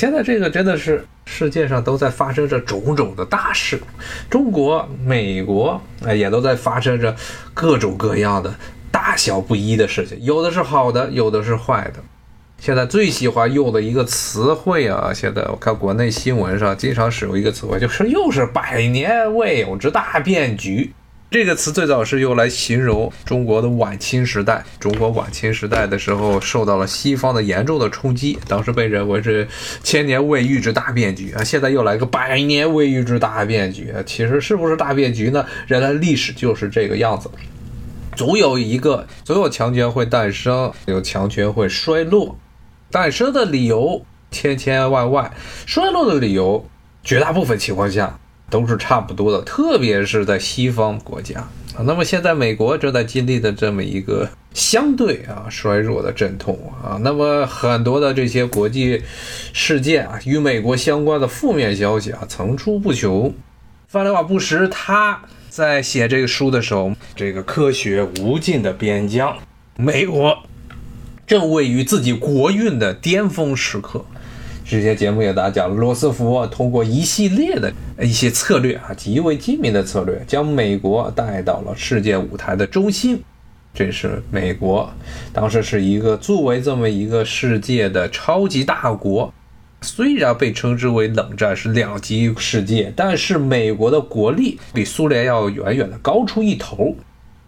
现在这个真的是世界上都在发生着种种的大事，中国、美国啊也都在发生着各种各样的大小不一的事情，有的是好的，有的是坏的。现在最喜欢用的一个词汇啊，现在我看国内新闻上经常使用一个词汇，就是又是百年未有之大变局。这个词最早是用来形容中国的晚清时代。中国晚清时代的时候，受到了西方的严重的冲击，当时被认为是千年未遇之大变局啊。现在又来个百年未遇之大变局啊，其实是不是大变局呢？人类历史就是这个样子，总有一个，总有强权会诞生，有强权会衰落。诞生的理由千千万万，衰落的理由绝大部分情况下。都是差不多的，特别是在西方国家啊。那么现在美国正在经历的这么一个相对啊衰弱的阵痛啊。那么很多的这些国际事件啊，与美国相关的负面消息啊层出不穷。范德瓦布什他在写这个书的时候，这个科学无尽的边疆，美国正位于自己国运的巅峰时刻。之前节目也大家讲，罗斯福通过一系列的一些策略啊，极为精明的策略，将美国带到了世界舞台的中心。这是美国当时是一个作为这么一个世界的超级大国，虽然被称之为冷战是两极世界，但是美国的国力比苏联要远远的高出一头。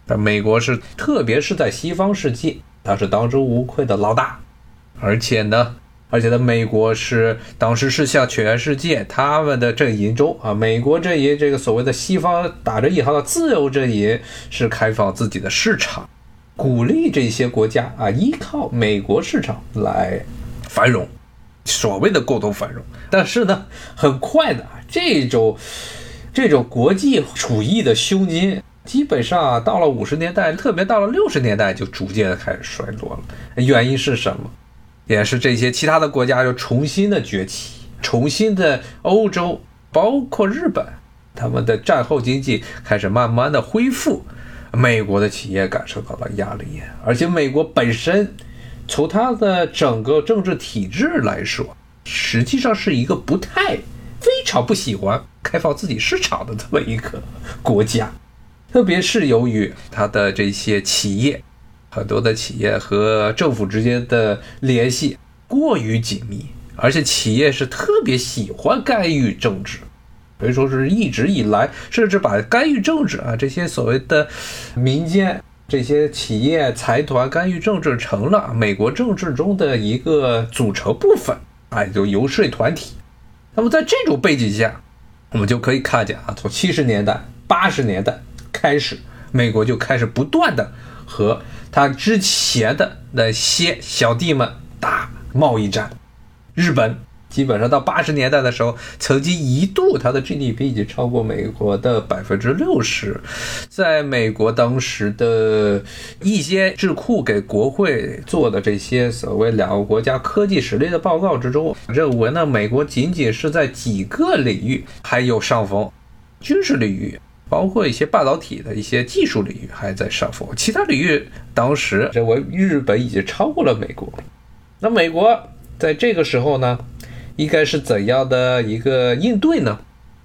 但美国是特别是在西方世界，它是当之无愧的老大，而且呢。而且呢，美国是当时是向全世界他们的阵营中啊，美国阵营这个所谓的西方打着引号的自由阵营是开放自己的市场，鼓励这些国家啊依靠美国市场来繁荣，所谓的共同繁荣。但是呢，很快的这种这种国际主义的胸襟，基本上到了五十年代，特别到了六十年代就逐渐的开始衰落了。原因是什么？也是这些其他的国家又重新的崛起，重新的欧洲，包括日本，他们的战后经济开始慢慢的恢复，美国的企业感受到了压力，而且美国本身从它的整个政治体制来说，实际上是一个不太非常不喜欢开放自己市场的这么一个国家，特别是由于它的这些企业。很多的企业和政府之间的联系过于紧密，而且企业是特别喜欢干预政治，可以说是一直以来，甚至把干预政治啊这些所谓的民间这些企业财团干预政治成了美国政治中的一个组成部分，哎，就游说团体。那么在这种背景下，我们就可以看见啊，从七十年代、八十年代开始，美国就开始不断的和他之前的那些小弟们打贸易战，日本基本上到八十年代的时候，曾经一度它的 GDP 已经超过美国的百分之六十。在美国当时的一些智库给国会做的这些所谓两个国家科技实力的报告之中，认为呢，美国仅仅是在几个领域还有上风，军事领域。包括一些半导体的一些技术领域还在上风，其他领域当时认为日本已经超过了美国。那美国在这个时候呢，应该是怎样的一个应对呢？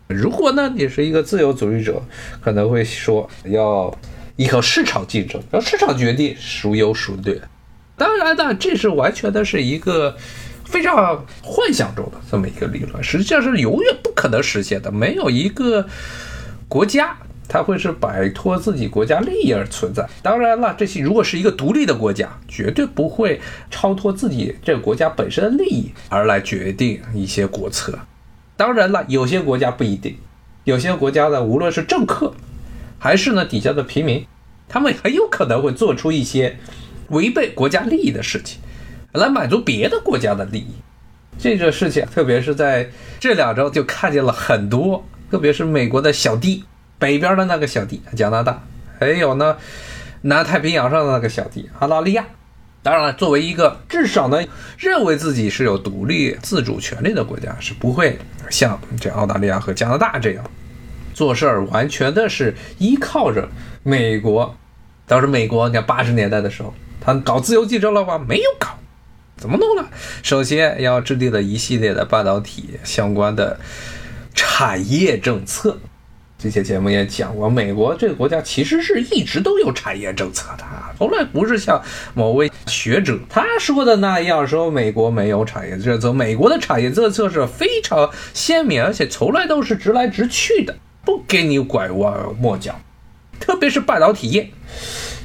如果呢你是一个自由主义者，可能会说要依靠市场竞争，让市场决定孰优孰劣。当然呢，这是完全的是一个非常幻想中的这么一个理论，实际上是永远不可能实现的，没有一个。国家它会是摆脱自己国家利益而存在。当然了，这些如果是一个独立的国家，绝对不会超脱自己这个国家本身的利益而来决定一些国策。当然了，有些国家不一定，有些国家呢，无论是政客，还是呢底下的平民，他们很有可能会做出一些违背国家利益的事情，来满足别的国家的利益。这个事情，特别是在这两周就看见了很多。特别是美国的小弟，北边的那个小弟加拿大，还有呢，南太平洋上的那个小弟澳大利亚。当然了，作为一个至少呢认为自己是有独立自主权利的国家，是不会像这澳大利亚和加拿大这样做事儿，完全的是依靠着美国。当时美国，你看八十年代的时候，他搞自由竞争了吗？没有搞。怎么弄呢？首先要制定了一系列的半导体相关的产业政策。这些节目也讲过，美国这个国家其实是一直都有产业政策的，从来不是像某位学者他说的那样说美国没有产业政策。美国的产业政策是非常鲜明，而且从来都是直来直去的，不给你拐弯抹角，特别是半导体业。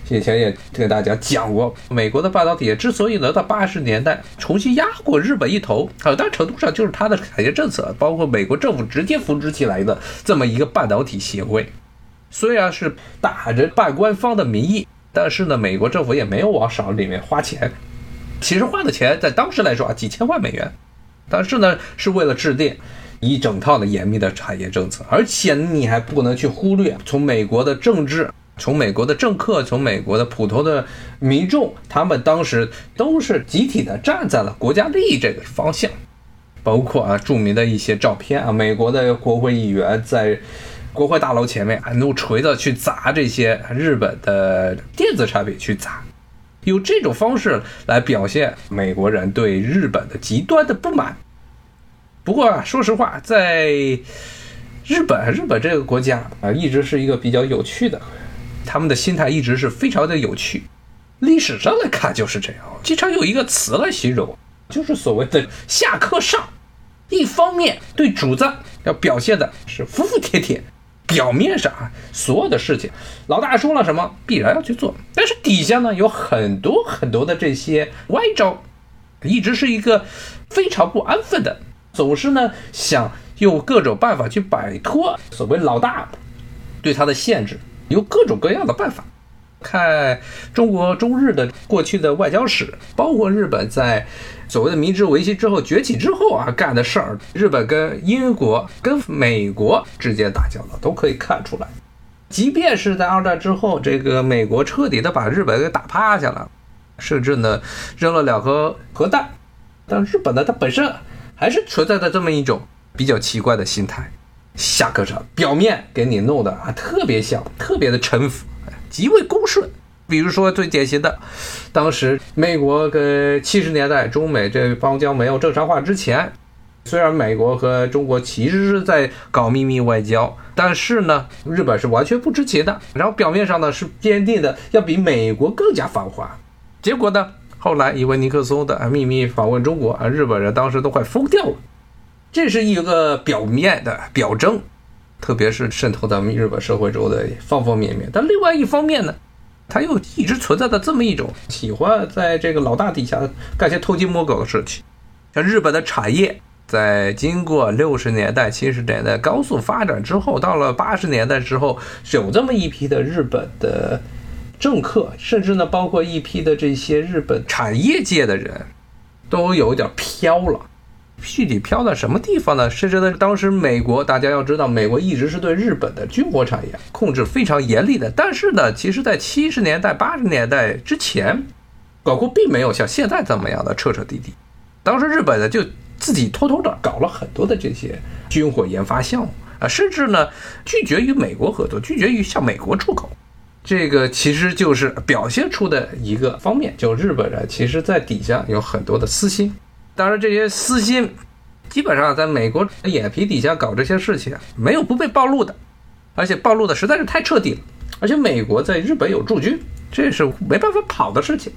以前也跟大家讲过，美国的半导体之所以能到八十年代重新压过日本一头，很大程度上就是它的产业政策，包括美国政府直接扶植起来的这么一个半导体协会。虽然是打着半官方的名义，但是呢，美国政府也没有往少里面花钱。其实花的钱在当时来说啊，几千万美元，但是呢，是为了制定一整套的严密的产业政策，而且你还不能去忽略从美国的政治。从美国的政客，从美国的普通的民众，他们当时都是集体的站在了国家利益这个方向，包括啊著名的一些照片啊，美国的国会议员在国会大楼前面啊用锤子去砸这些日本的电子产品，去砸，用这种方式来表现美国人对日本的极端的不满。不过啊，说实话，在日本，日本这个国家啊，一直是一个比较有趣的。他们的心态一直是非常的有趣，历史上来看就是这样。经常有一个词来形容，就是所谓的“下课上”。一方面对主子要表现的是服服帖帖，表面上啊所有的事情，老大说了什么必然要去做，但是底下呢有很多很多的这些歪招，一直是一个非常不安分的，总是呢想用各种办法去摆脱所谓老大对他的限制。有各种各样的办法，看中国中日的过去的外交史，包括日本在所谓的明治维新之后崛起之后啊干的事儿，日本跟英国、跟美国之间打交道都可以看出来。即便是在二战之后，这个美国彻底的把日本给打趴下了，甚至呢扔了两颗核弹，但日本呢它本身还是存在着这么一种比较奇怪的心态。下课上，表面给你弄的啊，特别像，特别的臣服，极为恭顺。比如说最典型的，当时美国跟七十年代中美这邦交没有正常化之前，虽然美国和中国其实是在搞秘密外交，但是呢，日本是完全不知情的。然后表面上呢是坚定的要比美国更加繁华，结果呢，后来因为尼克松的秘密访问中国啊，日本人当时都快疯掉了。这是一个表面的表征，特别是渗透到日本社会中的方方面面。但另外一方面呢，它又一直存在着这么一种喜欢在这个老大底下干些偷鸡摸狗的事情。像日本的产业，在经过六十年代、七十年代高速发展之后，到了八十年代之后，有这么一批的日本的政客，甚至呢，包括一批的这些日本产业界的人，都有点飘了。具体飘到什么地方呢？甚至呢，当时美国，大家要知道，美国一直是对日本的军火产业控制非常严厉的。但是呢，其实，在七十年代、八十年代之前，搞过并没有像现在这么样的彻彻底底。当时日本呢，就自己偷偷的搞了很多的这些军火研发项目啊，甚至呢，拒绝与美国合作，拒绝于向美国出口。这个其实就是表现出的一个方面，就日本人其实在底下有很多的私心。当然，这些私心基本上在美国眼皮底下搞这些事情，没有不被暴露的，而且暴露的实在是太彻底了。而且美国在日本有驻军，这是没办法跑的事情。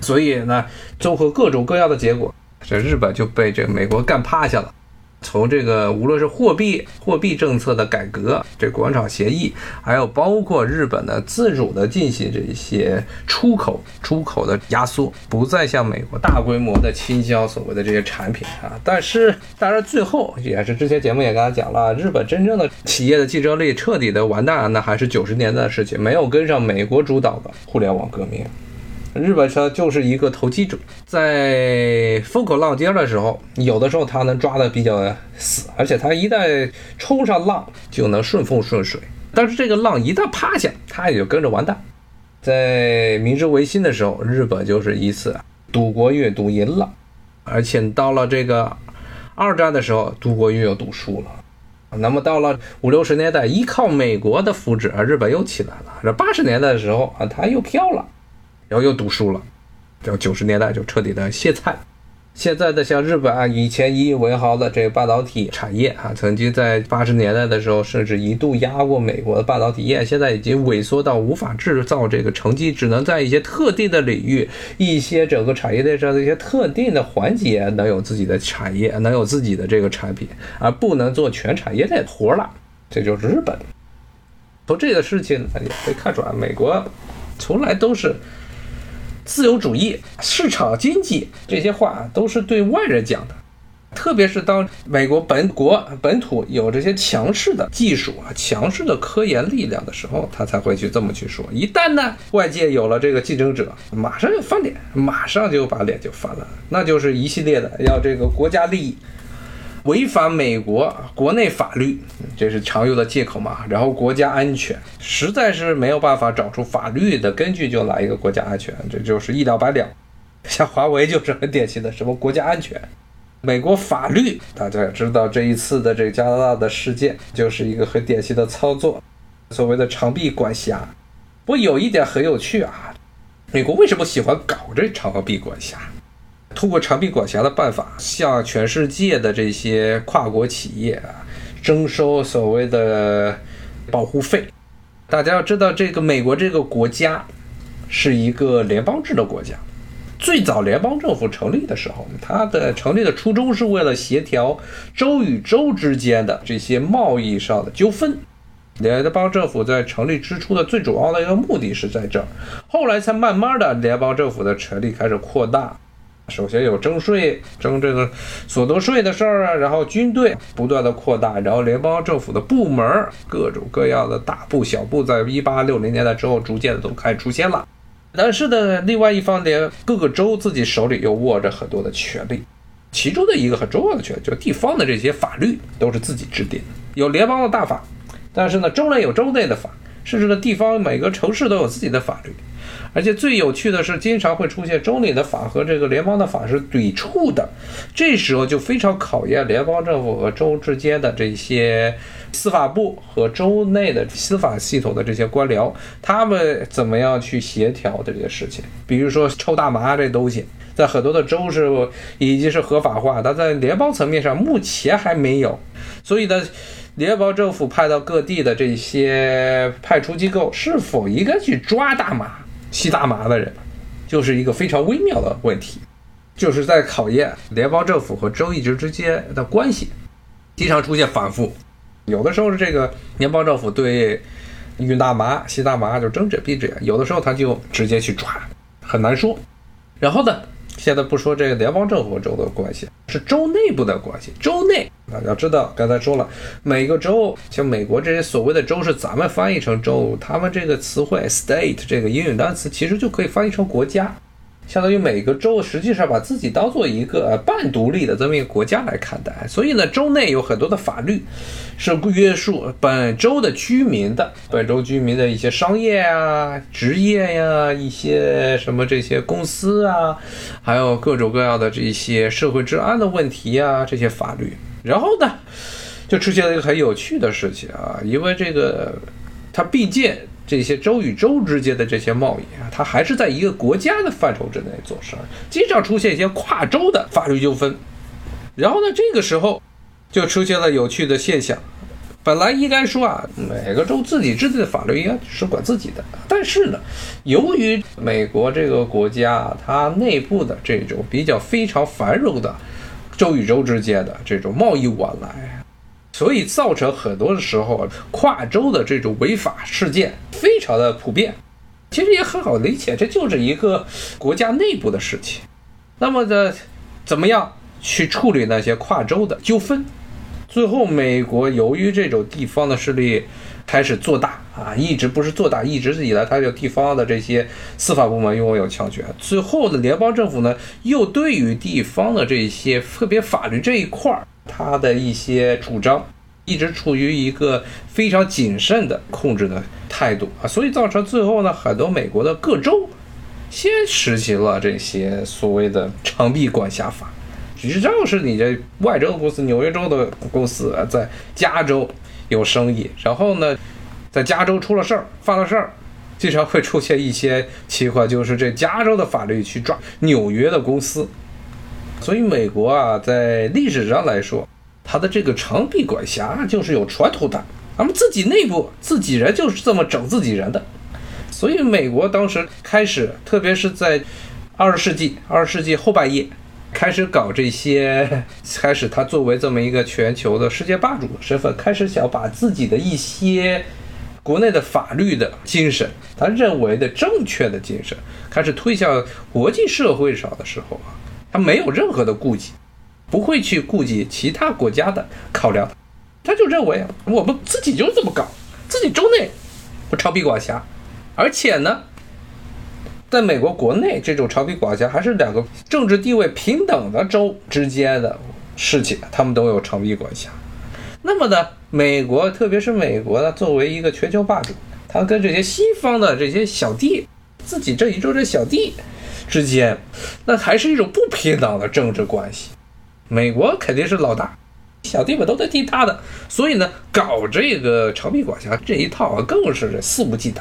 所以呢，综合各种各样的结果，这日本就被这美国干趴下了。从这个无论是货币货币政策的改革，这广场协议，还有包括日本的自主的进行这一些出口出口的压缩，不再向美国大规模的倾销所谓的这些产品啊。但是当然最后也是之前节目也跟他讲了，日本真正的企业的竞争力彻底的完蛋，那还是九十年代的事情，没有跟上美国主导的互联网革命。日本车就是一个投机者，在风口浪尖的时候，有的时候他能抓的比较死，而且他一旦冲上浪就能顺风顺水。但是这个浪一旦趴下，他也就跟着完蛋。在明治维新的时候，日本就是一次赌国运赌赢了，而且到了这个二战的时候，赌国运又赌输了。那么到了五六十年代，依靠美国的扶持啊，日本又起来了。这八十年代的时候啊，他又飘了。然后又赌输了，然后九十年代就彻底的歇菜。现在的像日本啊，以前引以为豪的这个半导体产业啊，曾经在八十年代的时候，甚至一度压过美国的半导体业，现在已经萎缩到无法制造这个成绩，只能在一些特定的领域、一些整个产业链上的一些特定的环节能有自己的产业，能有自己的这个产品，而不能做全产业链活了。这就是日本。从这个事情也可以看出来，美国从来都是。自由主义、市场经济这些话都是对外人讲的，特别是当美国本国本土有这些强势的技术啊、强势的科研力量的时候，他才会去这么去说。一旦呢，外界有了这个竞争者，马上就翻脸，马上就把脸就翻了，那就是一系列的要这个国家利益。违反美国国内法律，这是常用的借口嘛？然后国家安全实在是没有办法找出法律的根据，就来一个国家安全，这就是一了百了。像华为就是很典型的什么国家安全，美国法律大家也知道，这一次的这个加拿大的事件就是一个很典型的操作，所谓的长臂管辖。不过有一点很有趣啊，美国为什么喜欢搞这长臂管辖？通过长臂管辖的办法，向全世界的这些跨国企业啊征收所谓的保护费。大家要知道，这个美国这个国家是一个联邦制的国家。最早联邦政府成立的时候，它的成立的初衷是为了协调州与州之间的这些贸易上的纠纷。联邦政府在成立之初的最主要的一个目的是在这儿，后来才慢慢的联邦政府的权力开始扩大。首先有征税、征这个所得税的事儿啊，然后军队不断的扩大，然后联邦政府的部门各种各样的大部、小部，在一八六零年代之后逐渐的都开始出现了。但是呢，另外一方面，各个州自己手里又握着很多的权利，其中的一个很重要的权就是地方的这些法律都是自己制定的，有联邦的大法，但是呢，州内有州内的法，甚至呢，地方每个城市都有自己的法律。而且最有趣的是，经常会出现州里的法和这个联邦的法是抵触的，这时候就非常考验联邦政府和州之间的这些司法部和州内的司法系统的这些官僚，他们怎么样去协调的这些事情。比如说抽大麻这东西，在很多的州是已经是合法化，但在联邦层面上目前还没有。所以呢，联邦政府派到各地的这些派出机构是否应该去抓大麻？吸大麻的人，就是一个非常微妙的问题，就是在考验联邦政府和州一直之间的关系，经常出现反复。有的时候是这个联邦政府对运大麻、吸大麻就睁只闭只眼，有的时候他就直接去抓，很难说。然后呢？现在不说这个联邦政府和州的关系，是州内部的关系。州内，大家知道，刚才说了，每个州，像美国这些所谓的州，是咱们翻译成州，他们这个词汇 state 这个英语单词，其实就可以翻译成国家。相当于每个州实际上把自己当做一个半独立的这么一个国家来看待，所以呢，州内有很多的法律是约束本州的居民的，本州居民的一些商业啊、职业呀、一些什么这些公司啊，还有各种各样的这些社会治安的问题啊，这些法律。然后呢，就出现了一个很有趣的事情啊，因为这个它毕竟。这些州与州之间的这些贸易啊，它还是在一个国家的范畴之内做事儿，经常出现一些跨州的法律纠纷。然后呢，这个时候就出现了有趣的现象。本来应该说啊，每个州自己制定的法律应该是管自己的，但是呢，由于美国这个国家它内部的这种比较非常繁荣的州与州之间的这种贸易往来。所以造成很多的时候跨州的这种违法事件非常的普遍，其实也很好理解，这就是一个国家内部的事情。那么的怎么样去处理那些跨州的纠纷？最后，美国由于这种地方的势力开始做大啊，一直不是做大，一直以来它有地方的这些司法部门拥有强权。最后的联邦政府呢，又对于地方的这些特别法律这一块儿。它的一些主张一直处于一个非常谨慎的控制的态度啊，所以造成最后呢，很多美国的各州先实行了这些所谓的长臂管辖法。只要是你这外州的公司、纽约州的公司，在加州有生意，然后呢，在加州出了事儿、犯了事儿，经常会出现一些情况，就是这加州的法律去抓纽约的公司。所以美国啊，在历史上来说，它的这个长臂管辖就是有传统的，咱们自己内部自己人就是这么整自己人的。所以美国当时开始，特别是在二十世纪二十世纪后半叶，开始搞这些，开始他作为这么一个全球的世界霸主的身份，开始想把自己的一些国内的法律的精神，他认为的正确的精神，开始推向国际社会上的时候啊，他没有任何的顾忌，不会去顾及其他国家的考量，他就认为我们自己就这么搞，自己州内不长臂管辖。而且呢，在美国国内，这种长臂管辖还是两个政治地位平等的州之间的事情，他们都有长臂管辖。那么呢，美国，特别是美国呢，作为一个全球霸主，他跟这些西方的这些小弟，自己这一州这小弟之间，那还是一种不平等的政治关系。美国肯定是老大，小弟们都在听他的，所以呢，搞这个长臂管辖这一套啊，更是肆无忌惮。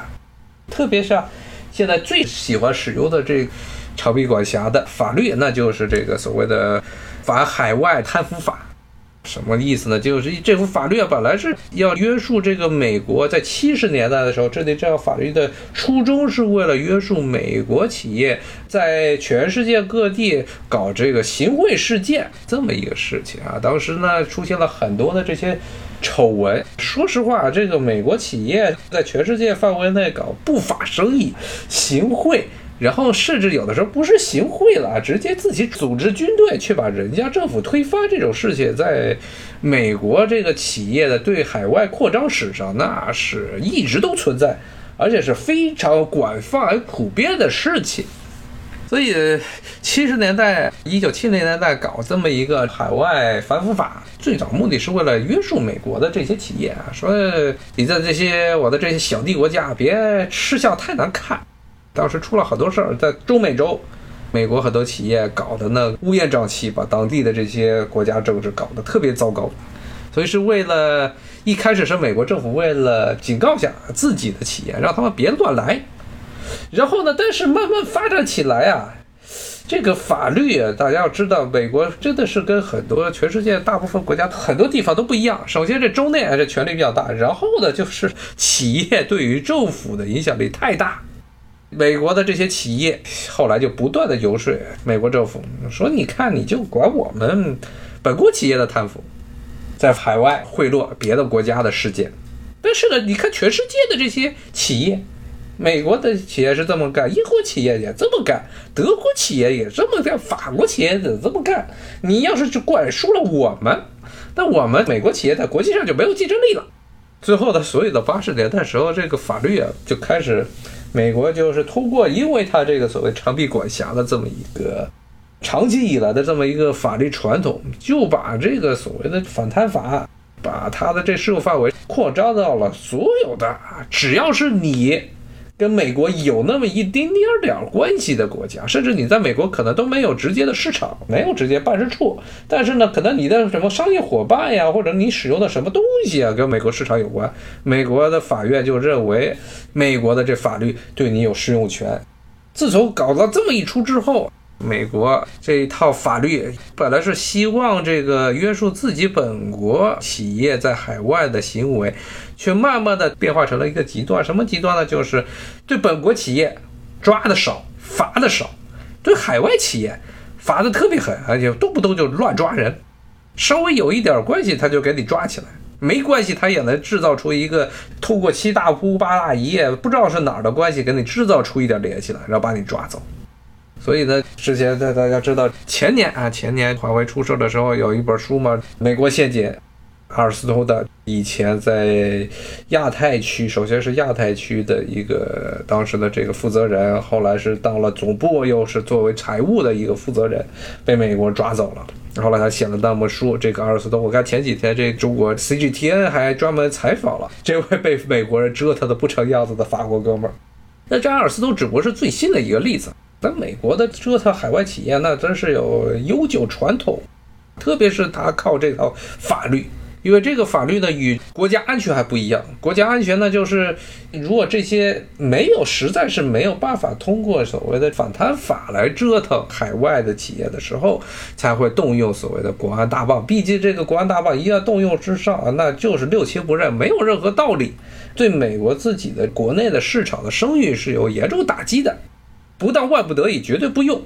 特别是啊，现在最喜欢使用的这长臂管辖的法律，那就是这个所谓的反海外贪腐法。什么意思呢？就是这幅法律啊，本来是要约束这个美国，在七十年代的时候，制定这样法律的初衷是为了约束美国企业在全世界各地搞这个行贿事件这么一个事情啊。当时呢，出现了很多的这些。丑闻，说实话，这个美国企业在全世界范围内搞不法生意、行贿，然后甚至有的时候不是行贿了，直接自己组织军队去把人家政府推翻这种事情，在美国这个企业的对海外扩张史上，那是一直都存在，而且是非常广泛而普遍的事情。所以，七十年代、一九七零年代搞这么一个海外反腐法，最早目的是为了约束美国的这些企业啊，说你在这些我的这些小弟国家别吃相太难看。当时出了很多事儿，在中美洲，美国很多企业搞的那乌烟瘴气，把当地的这些国家政治搞得特别糟糕。所以是为了一开始是美国政府为了警告下自己的企业，让他们别乱来。然后呢？但是慢慢发展起来啊，这个法律啊，大家要知道，美国真的是跟很多全世界大部分国家很多地方都不一样。首先，这州内啊，这权力比较大；然后呢，就是企业对于政府的影响力太大。美国的这些企业后来就不断的游说美国政府，说：“你看，你就管我们本国企业的贪腐，在海外贿赂别的国家的事件。但是呢，你看全世界的这些企业。”美国的企业是这么干，英国企业也这么干，德国企业也这么干，法国企业也这么干。你要是去管束了我们，那我们美国企业在国际上就没有竞争力了。最后的所有的八十年代时候，这个法律啊就开始，美国就是通过，因为它这个所谓长臂管辖的这么一个长期以来的这么一个法律传统，就把这个所谓的反贪法，把它的这适用范围扩张到了所有的，只要是你。跟美国有那么一丁点儿点儿关系的国家，甚至你在美国可能都没有直接的市场，没有直接办事处，但是呢，可能你的什么商业伙伴呀，或者你使用的什么东西啊，跟美国市场有关，美国的法院就认为美国的这法律对你有适用权。自从搞了这么一出之后。美国这一套法律本来是希望这个约束自己本国企业在海外的行为，却慢慢的变化成了一个极端。什么极端呢？就是对本国企业抓的少，罚的少；对海外企业罚的特别狠，而且动不动就乱抓人，稍微有一点关系他就给你抓起来，没关系他也能制造出一个通过七大姑八大姨不知道是哪儿的关系给你制造出一点联系来，然后把你抓走。所以呢，之前在大家知道前年啊，前年华为出事的时候有一本书嘛，美国陷阱，阿尔斯通的以前在亚太区，首先是亚太区的一个当时的这个负责人，后来是到了总部，又是作为财务的一个负责人，被美国抓走了。后来他写了那本书，这个阿尔斯通，我看前几天这中国 CGTN 还专门采访了这位被美国人折腾的不成样子的法国哥们儿。那这阿尔斯通只不过是最新的一个例子。咱美国的折腾海外企业，那真是有悠久传统，特别是他靠这套法律因为这个法律呢与国家安全还不一样。国家安全呢，就是如果这些没有，实在是没有办法通过所谓的反贪法来折腾海外的企业的时候，才会动用所谓的国安大棒。毕竟这个国安大棒一旦动用之上，那就是六亲不认，没有任何道理，对美国自己的国内的市场的声誉是有严重打击的。不到万不得已，绝对不用。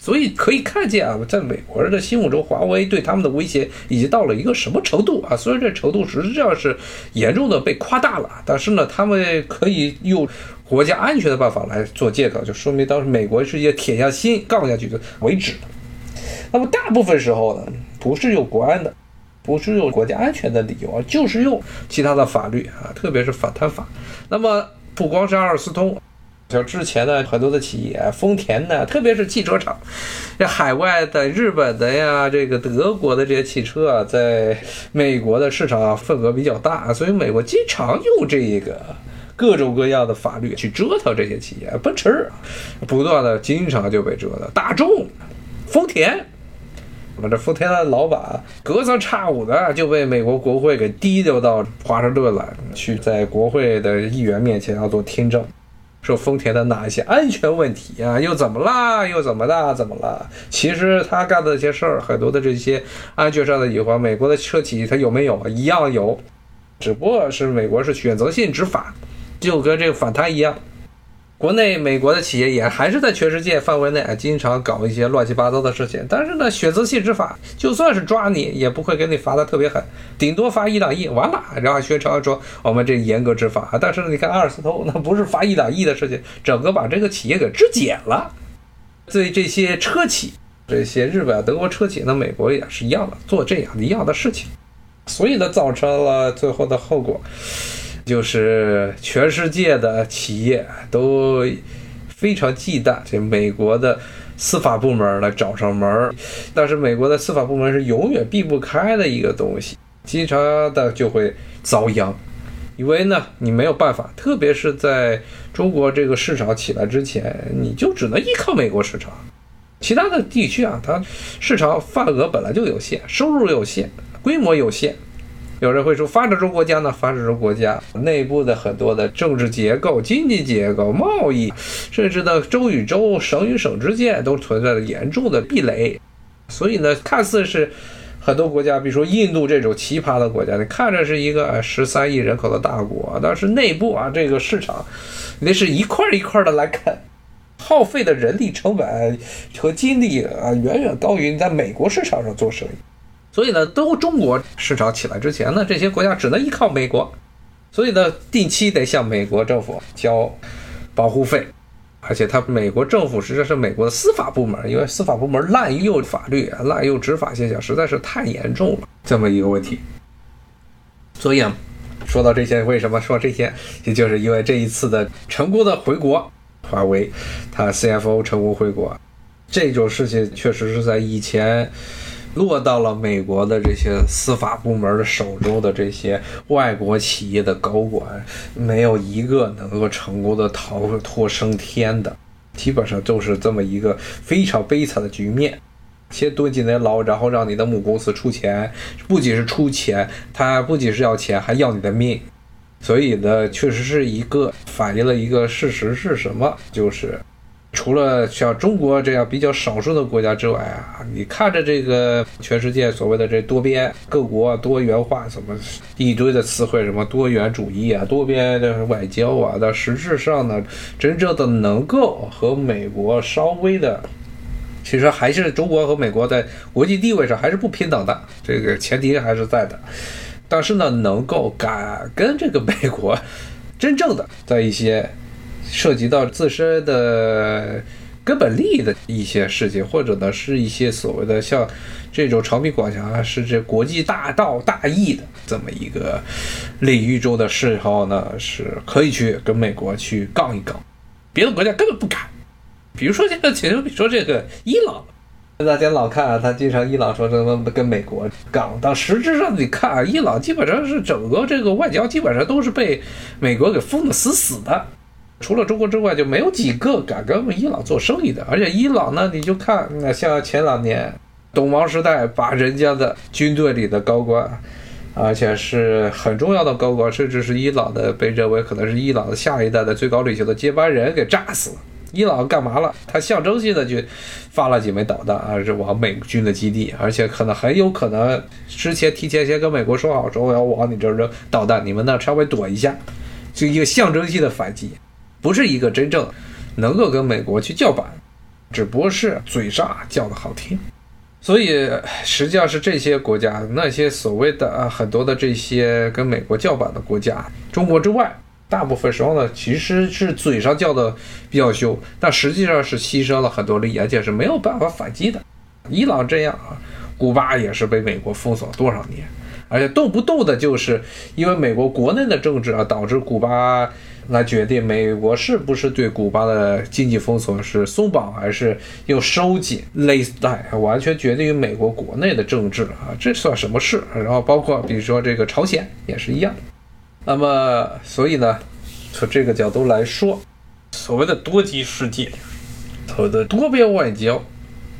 所以可以看见啊，在美国人的心目中，华为对他们的威胁已经到了一个什么程度啊？虽然这程度实际上是严重的被夸大了，但是呢，他们可以用国家安全的办法来做借口，就说明当时美国是一个铁下心杠下去的为止。那么大部分时候呢，不是用国安的，不是用国家安全的理由啊，就是用其他的法律啊，特别是反贪法。那么不光是阿尔斯通。像之前的很多的企业，丰田呢，特别是汽车厂，这海外的、日本的呀，这个德国的这些汽车啊，在美国的市场份额比较大，所以美国经常用这个各种各样的法律去折腾这些企业。奔驰不断的经常就被折腾，大众、丰田，我这丰田的老板隔三差五的就被美国国会给提溜到华盛顿了，去在国会的议员面前要做听证。说丰田的哪一些安全问题啊？又怎么啦？又怎么的？怎么了？其实他干的这些事儿，很多的这些安全上的隐患，美国的车企它有没有？一样有，只不过是美国是选择性执法，就跟这个反弹一样。国内美国的企业也还是在全世界范围内经常搞一些乱七八糟的事情，但是呢，选择性执法，就算是抓你，也不会给你罚的特别狠，顶多罚一两亿，完了，然后宣传说我们这严格执法。但是你看阿尔斯通，那不是罚一两亿的事情，整个把这个企业给肢解了。对这些车企，这些日本、德国车企，那美国也是一样的，做这样一样的事情，所以呢，造成了最后的后果。就是全世界的企业都非常忌惮这美国的司法部门来找上门，但是美国的司法部门是永远避不开的一个东西，经常的就会遭殃。因为呢，你没有办法，特别是在中国这个市场起来之前，你就只能依靠美国市场，其他的地区啊，它市场份额本来就有限，收入有限，规模有限。有人会说，发展中国家呢？发展中国家内部的很多的政治结构、经济结构、贸易，甚至呢州与州、省与省之间都存在着严重的壁垒。所以呢，看似是很多国家，比如说印度这种奇葩的国家，你看着是一个十三亿人口的大国，但是内部啊，这个市场那是一块一块的来啃，耗费的人力成本和精力啊，远远高于你在美国市场上做生意。所以呢，都中国市场起来之前呢，这些国家只能依靠美国，所以呢，定期得向美国政府交保护费，而且他美国政府实际上是美国的司法部门，因为司法部门滥用法律、滥用执法现象实在是太严重了，这么一个问题。所以啊，说到这些，为什么说这些？也就是因为这一次的成功的回国，华为它 CFO 成功回国，这种事情确实是在以前。落到了美国的这些司法部门的手中的这些外国企业的高管，没有一个能够成功的逃脱升天的，基本上就是这么一个非常悲惨的局面。先蹲几年牢，然后让你的母公司出钱，不仅是出钱，他不仅是要钱，还要你的命。所以呢，确实是一个反映了一个事实是什么，就是。除了像中国这样比较少数的国家之外啊，你看着这个全世界所谓的这多边各国多元化，什么一堆的词汇，什么多元主义啊、多边的外交啊，但实质上呢，真正的能够和美国稍微的，其实还是中国和美国在国际地位上还是不平等的，这个前提还是在的。但是呢，能够敢跟这个美国真正的在一些。涉及到自身的根本利益的一些事情，或者呢是一些所谓的像这种长臂管辖，是这国际大道大义的这么一个领域中的嗜好呢，是可以去跟美国去杠一杠，别的国家根本不敢。比如说这个，比如说这个伊朗，大家老看啊，他经常伊朗说什么跟美国杠，但实质上你看啊，伊朗基本上是整个这个外交基本上都是被美国给封的死死的。除了中国之外，就没有几个敢跟伊朗做生意的。而且伊朗呢，你就看，那像前两年，董王时代把人家的军队里的高官，而且是很重要的高官，甚至是伊朗的被认为可能是伊朗的下一代的最高领袖的接班人给炸死了。伊朗干嘛了？他象征性的就发了几枚导弹啊，是往美军的基地，而且可能很有可能之前提前先跟美国说好，说我要往你这扔导弹，你们呢稍微躲一下，就一个象征性的反击，不是一个真正能够跟美国去叫板，只不过是嘴上叫的好听。所以实际上是这些国家，那些所谓的啊很多的这些跟美国叫板的国家，中国之外。大部分时候呢，其实是嘴上叫的比较凶，但实际上是牺牲了很多利益，而且是没有办法反击的。伊朗这样啊，古巴也是被美国封锁多少年，而且动不动的就是因为美国国内的政治啊，导致古巴来决定美国是不是对古巴的经济封锁是松绑还是又收紧，类似完全决定于美国国内的政治啊，这算什么事？然后包括比如说这个朝鲜也是一样。那么，所以呢，从这个角度来说，所谓的多极世界，所谓的多边外交，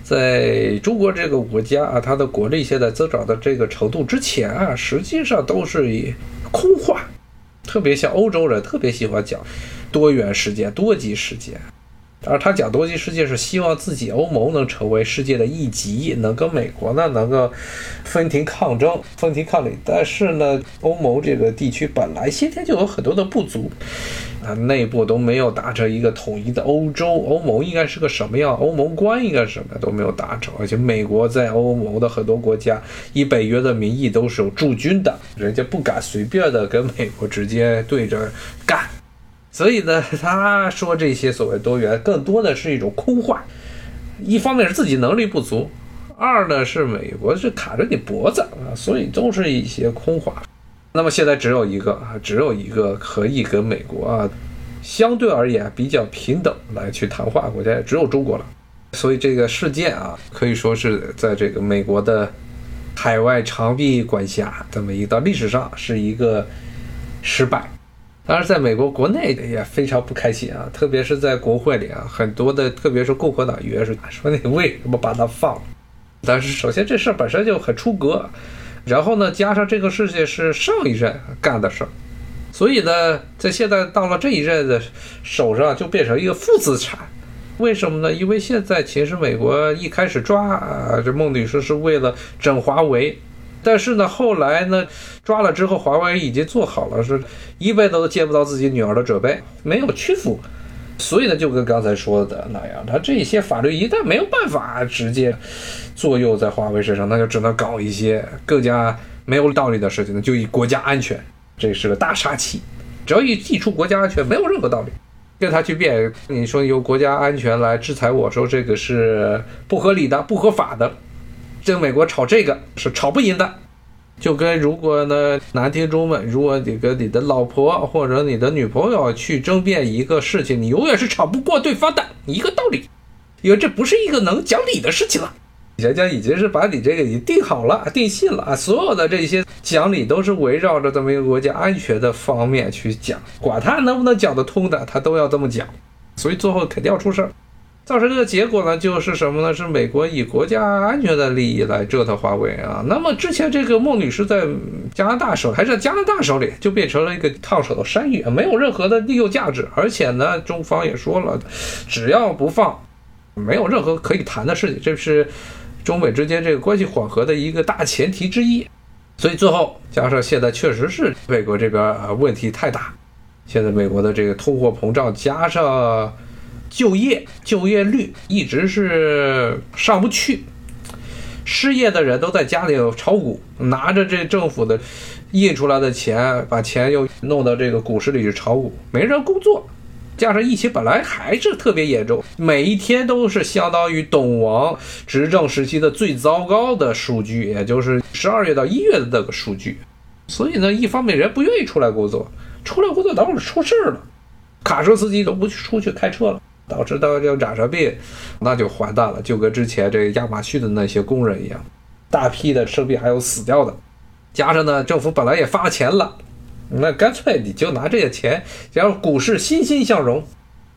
在中国这个国家啊，它的国力现在增长的这个程度之前啊，实际上都是以空话，特别像欧洲人特别喜欢讲多元世界、多极世界。而他讲多极世界是希望自己欧盟能成为世界的一极，能跟美国呢能够分庭抗争、分庭抗礼。但是呢，欧盟这个地区本来先天就有很多的不足，啊，内部都没有达成一个统一的欧洲欧盟应该是个什么样，欧盟观应该是什么都没有达成。而且美国在欧盟的很多国家以北约的名义都是有驻军的，人家不敢随便的跟美国直接对着干。所以呢，他说这些所谓多元，更多的是一种空话。一方面是自己能力不足，二呢是美国是卡着你脖子啊，所以都是一些空话。那么现在只有一个啊，只有一个可以跟美国啊相对而言比较平等来去谈话国家，也只有中国了。所以这个事件啊，可以说是在这个美国的海外长臂管辖这么一道历史上是一个失败。当然，在美国国内的也非常不开心啊，特别是在国会里啊，很多的，特别是共和党议员说：“说你为什么把他放？”但是，首先这事儿本身就很出格，然后呢，加上这个事情是上一任干的事儿，所以呢，在现在到了这一任的手上，就变成一个负资产。为什么呢？因为现在其实美国一开始抓啊，这孟女士是为了整华为。但是呢，后来呢，抓了之后，华为已经做好了是一辈子都见不到自己女儿的准备，没有屈服。所以呢，就跟刚才说的那样，他这些法律一旦没有办法直接作用在华为身上，那就只能搞一些更加没有道理的事情呢，就以国家安全，这是个大杀器。只要一提出国家安全，没有任何道理，跟他去辩。你说由国家安全来制裁我，说这个是不合理的、不合法的。跟美国吵这个是吵不赢的，就跟如果呢，男听众们，如果你跟你的老婆或者你的女朋友去争辩一个事情，你永远是吵不过对方的一个道理，因为这不是一个能讲理的事情了，人家已经是把你这个已经定好了、定性了啊，所有的这些讲理都是围绕着这么一个国家安全的方面去讲，管他能不能讲得通的，他都要这么讲，所以最后肯定要出事儿。造成这个结果呢，就是什么呢？是美国以国家安全的利益来折腾华为啊。那么之前这个孟女士在加拿大手还是在加拿大手里，就变成了一个烫手的山芋，没有任何的利用价值。而且呢，中方也说了，只要不放，没有任何可以谈的事情。这是中美之间这个关系缓和的一个大前提之一。所以最后加上现在确实是美国这边啊问题太大，现在美国的这个通货膨胀加上。就业就业率一直是上不去，失业的人都在家里炒股，拿着这政府的印出来的钱，把钱又弄到这个股市里去炒股，没人工作。加上疫情本来还是特别严重，每一天都是相当于董王执政时期的最糟糕的数据，也就是十二月到一月的那个数据。所以呢，一方面人不愿意出来工作，出来工作等会儿出事儿了，卡车司机都不去出去开车了。导致到要染上病，那就完蛋了，就跟之前这亚马逊的那些工人一样，大批的生病还有死掉的。加上呢，政府本来也发钱了，那干脆你就拿这些钱，只要股市欣欣向荣，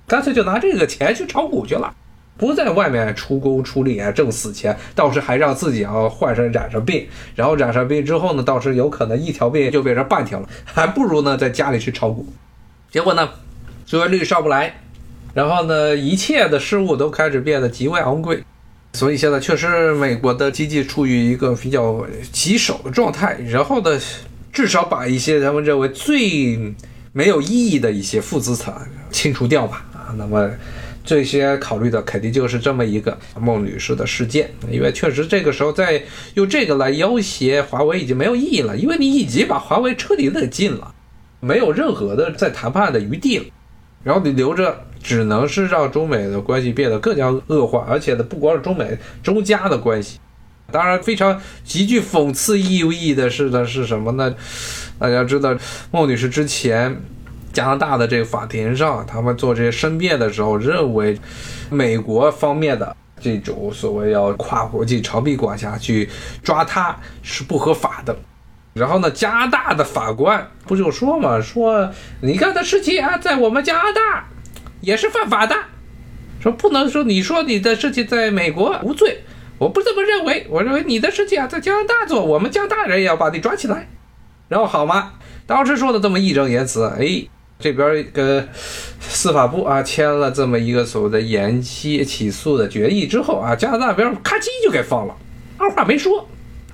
干脆就拿这个钱去炒股去了，不在外面出工出力啊挣死钱，倒是还让自己啊患上染上病，然后染上病之后呢，倒是有可能一条病就变成半条了，还不如呢在家里去炒股。结果呢，收益率上不来，然后呢，一切的事物都开始变得极为昂贵。所以现在确实美国的经济处于一个比较棘手的状态，然后呢，至少把一些他们认为最没有意义的一些负资产清除掉吧。啊，那么这些考虑的肯定就是这么一个孟女士的事件，因为确实这个时候再用这个来要挟华为已经没有意义了，因为你已经把华为彻底的禁了，没有任何的再谈判的余地了，然后你留着。只能是让中美的关系变得更加恶化，而且呢，不光是中美中加的关系，当然非常极具讽刺意义的是呢，是什么呢？大家知道，孟女士之前加拿大的这个法庭上，他们做这些申辩的时候，认为美国方面的这种所谓要跨国际长臂管辖去抓他是不合法的。然后呢，加拿大的法官不就说嘛，说你干的事情啊，在我们加拿大。也是犯法的，说不能说你说你的事情在美国无罪，我不这么认为，我认为你的事情啊在加拿大做，我们加拿大人也要把你抓起来，然后好吗？当时说的这么义正言辞，哎，这边跟司法部啊签了这么一个所谓的延期起诉的决议之后啊，加拿大边咔叽就给放了，二话没说，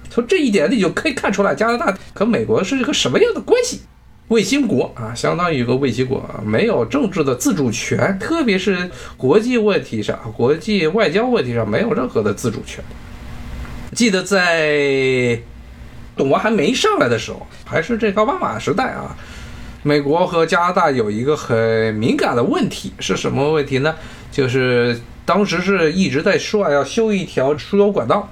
从这一点你就可以看出来加拿大和美国是一个什么样的关系。卫星国啊，相当于一个卫星国，没有政治的自主权，特别是国际问题上、国际外交问题上没有任何的自主权。记得在董王还没上来的时候，还是这奥巴马时代啊，美国和加拿大有一个很敏感的问题是什么问题呢？就是当时是一直在说啊，要修一条输油管道，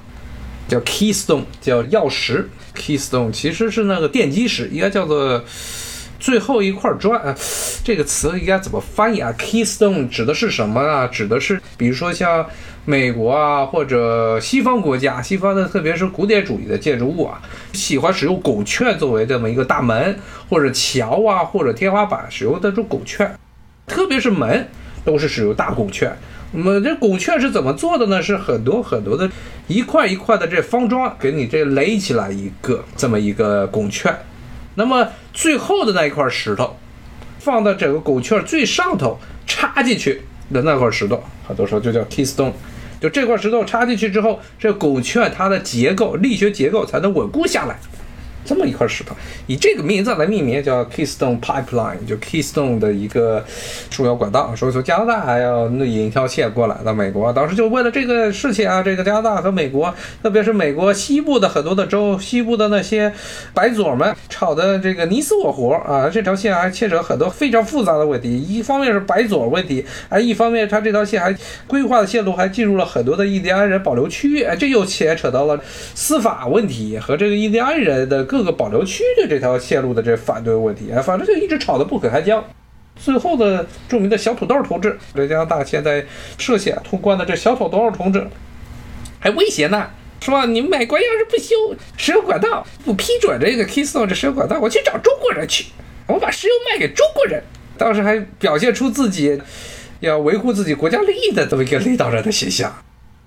叫 Keystone，叫钥匙。Keystone 其实是那个奠基石，应该叫做。最后一块砖啊，这个词应该怎么翻译啊？Keystone 指的是什么啊？指的是，比如说像美国啊，或者西方国家，西方的特别是古典主义的建筑物啊，喜欢使用拱券作为这么一个大门或者桥啊，或者天花板使用这种拱券，特别是门都是使用大拱券。那么这拱券是怎么做的呢？是很多很多的一块一块的这方砖给你这垒起来一个这么一个拱券。那么最后的那一块石头，放到整个拱券最上头插进去的那块石头，很多时候就叫 keystone。就这块石头插进去之后，这拱券它的结构力学结构才能稳固下来。这么一块石头，以这个名字来命名，叫 Keystone Pipeline，就 Keystone 的一个输油管道。所以说加拿大还要引一条线过来到美国，当时就为了这个事情啊，这个加拿大和美国，特别是美国西部的很多的州，西部的那些白左们吵的这个你死我活啊。这条线还牵扯很多非常复杂的问题，一方面是白左问题，哎，一方面它这条线还规划的线路还进入了很多的印第安人保留区域，哎，这又牵扯到了司法问题和这个印第安人的。各个保留区的这条线路的这反对问题啊，反正就一直吵得不可开交。最后的著名的小土豆同志，这加拿大现在涉险通关的这小土豆同志，还威胁呢，说你们美国要是不修石油管道，不批准这个 Keystone 这石油管道，我去找中国人去，我把石油卖给中国人。当时还表现出自己要维护自己国家利益的这么一个领导人的形象。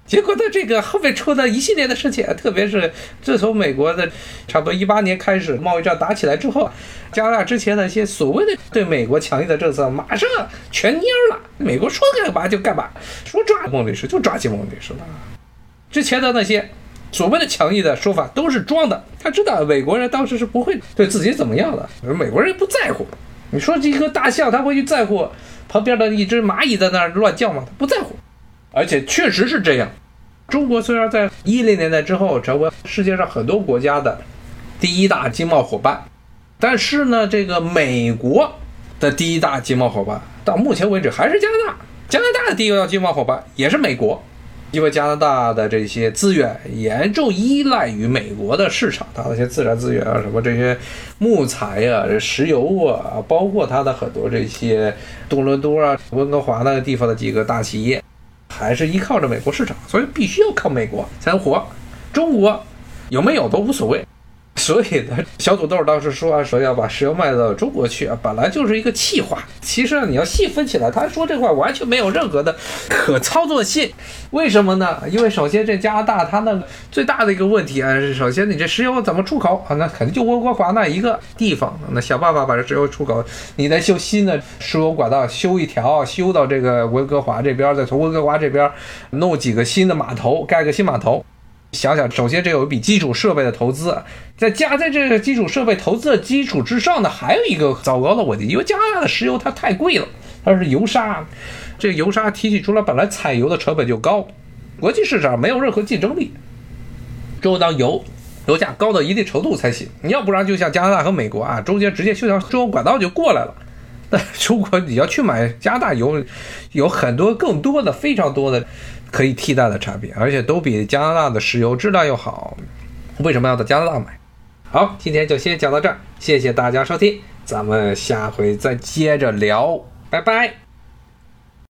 结果呢，这个后面出的一系列的事情，特别是自从美国的差不多一八年开始贸易战打起来之后，加拿大之前那些所谓的对美国强硬的政策，马上全蔫了。美国说干嘛就干嘛，说抓孟女士就抓起孟女士了。之前的那些所谓的强硬的说法都是装的。他知道美国人当时是不会对自己怎么样的，美国人不在乎。你说这个大象，他会去在乎旁边的一只蚂蚁在那乱叫吗？他不在乎。而且确实是这样，中国虽然在一零年代之后成为世界上很多国家的第一大经贸伙伴，但是呢，这个美国的第一大经贸伙伴到目前为止还是加拿大。加拿大的第一个经贸伙伴也是美国，因为加拿大的这些资源严重依赖于美国的市场，它那些自然资源啊，什么这些木材啊、石油啊，包括它的很多这些多伦多啊、温哥华那个地方的几个大企业。还是依靠着美国市场，所以必须要靠美国才能活。中国有没有都无所谓。所以呢，小土豆当时说啊说要把石油卖到中国去啊，本来就是一个气话。其实你要细分起来，他说这话完全没有任何的可操作性。为什么呢？因为首先这加拿大它那最大的一个问题啊，是首先你这石油怎么出口啊？那肯定就温哥华那一个地方，那想办法把这石油出口。你再修新的输油管道，修一条，修到这个温哥华这边，再从温哥华这边弄几个新的码头，盖个新码头。想想，首先这有一笔基础设备的投资，再加在这个基础设备投资的基础之上呢，还有一个糟糕的问题，因为加拿大的石油它太贵了，它是油砂，这油砂提取出来本来采油的成本就高，国际市场没有任何竞争力，只有当油油价高到一定程度才行，你要不然就像加拿大和美国啊，中间直接修条石油管道就过来了。那如果你要去买加拿大油，有很多更多的非常多的。可以替代的产品，而且都比加拿大的石油质量又好。为什么要到加拿大买？好，今天就先讲到这儿，谢谢大家收听，咱们下回再接着聊，拜拜。